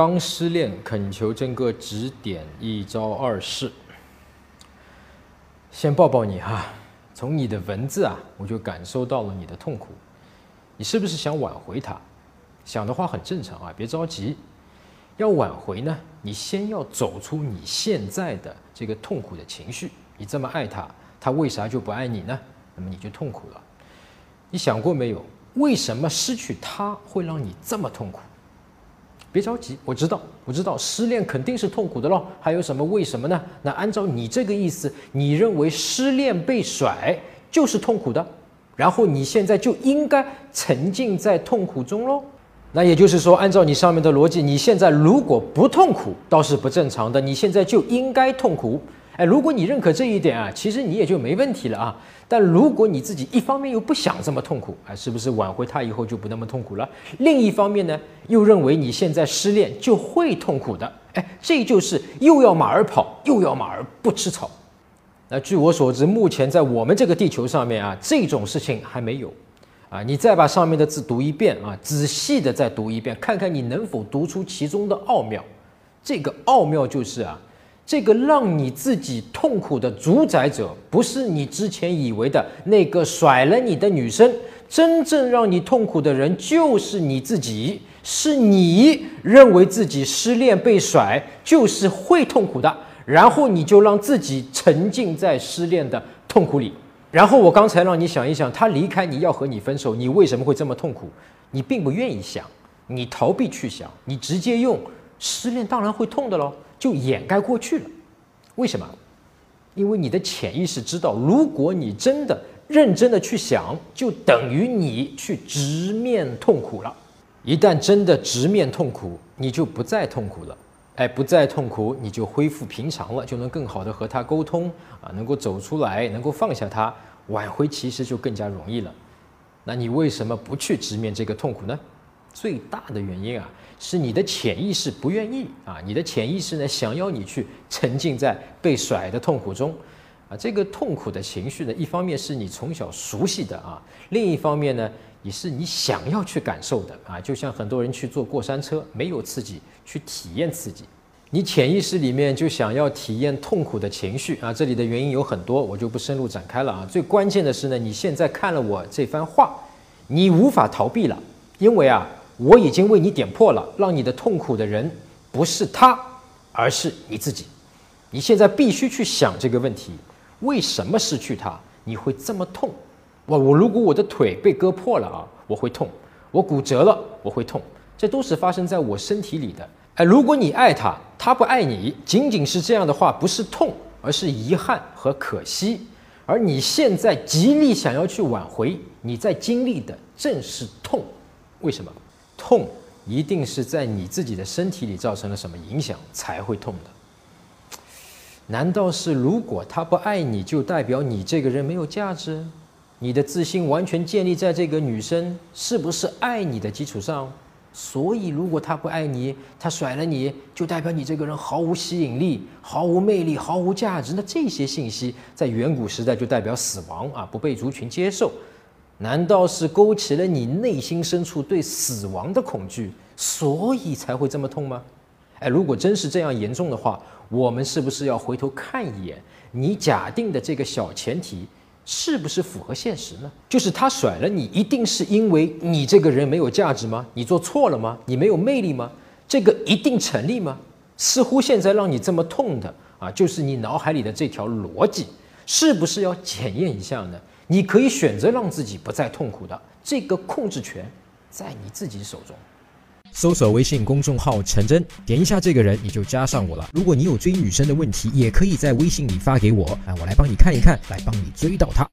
刚失恋，恳求真哥指点一招二式。先抱抱你哈，从你的文字啊，我就感受到了你的痛苦。你是不是想挽回他？想的话很正常啊，别着急。要挽回呢，你先要走出你现在的这个痛苦的情绪。你这么爱他，他为啥就不爱你呢？那么你就痛苦了。你想过没有？为什么失去他会让你这么痛苦？别着急，我知道，我知道，失恋肯定是痛苦的喽。还有什么为什么呢？那按照你这个意思，你认为失恋被甩就是痛苦的，然后你现在就应该沉浸在痛苦中喽？那也就是说，按照你上面的逻辑，你现在如果不痛苦，倒是不正常的，你现在就应该痛苦。哎，如果你认可这一点啊，其实你也就没问题了啊。但如果你自己一方面又不想这么痛苦，哎，是不是挽回他以后就不那么痛苦了？另一方面呢，又认为你现在失恋就会痛苦的，哎，这就是又要马儿跑，又要马儿不吃草。那据我所知，目前在我们这个地球上面啊，这种事情还没有。啊，你再把上面的字读一遍啊，仔细的再读一遍，看看你能否读出其中的奥妙。这个奥妙就是啊。这个让你自己痛苦的主宰者，不是你之前以为的那个甩了你的女生，真正让你痛苦的人就是你自己，是你认为自己失恋被甩就是会痛苦的，然后你就让自己沉浸在失恋的痛苦里。然后我刚才让你想一想，他离开你要和你分手，你为什么会这么痛苦？你并不愿意想，你逃避去想，你直接用失恋当然会痛的喽。就掩盖过去了，为什么？因为你的潜意识知道，如果你真的认真的去想，就等于你去直面痛苦了。一旦真的直面痛苦，你就不再痛苦了。哎，不再痛苦，你就恢复平常了，就能更好的和他沟通啊，能够走出来，能够放下他，挽回其实就更加容易了。那你为什么不去直面这个痛苦呢？最大的原因啊。是你的潜意识不愿意啊，你的潜意识呢想要你去沉浸在被甩的痛苦中，啊，这个痛苦的情绪呢，一方面是你从小熟悉的啊，另一方面呢也是你想要去感受的啊，就像很多人去坐过山车，没有刺激去体验刺激，你潜意识里面就想要体验痛苦的情绪啊，这里的原因有很多，我就不深入展开了啊，最关键的是呢，你现在看了我这番话，你无法逃避了，因为啊。我已经为你点破了，让你的痛苦的人不是他，而是你自己。你现在必须去想这个问题：为什么失去他你会这么痛？我我如果我的腿被割破了啊，我会痛；我骨折了，我会痛。这都是发生在我身体里的。哎，如果你爱他，他不爱你，仅仅是这样的话，不是痛，而是遗憾和可惜。而你现在极力想要去挽回，你在经历的正是痛。为什么？痛一定是在你自己的身体里造成了什么影响才会痛的？难道是如果他不爱你就代表你这个人没有价值？你的自信完全建立在这个女生是不是爱你的基础上？所以如果他不爱你，他甩了你就代表你这个人毫无吸引力、毫无魅力、毫无价值？那这些信息在远古时代就代表死亡啊，不被族群接受。难道是勾起了你内心深处对死亡的恐惧，所以才会这么痛吗？哎，如果真是这样严重的话，我们是不是要回头看一眼你假定的这个小前提，是不是符合现实呢？就是他甩了你，一定是因为你这个人没有价值吗？你做错了吗？你没有魅力吗？这个一定成立吗？似乎现在让你这么痛的啊，就是你脑海里的这条逻辑，是不是要检验一下呢？你可以选择让自己不再痛苦的，这个控制权在你自己手中。搜索微信公众号“陈真”，点一下这个人，你就加上我了。如果你有追女生的问题，也可以在微信里发给我，啊，我来帮你看一看，来帮你追到她。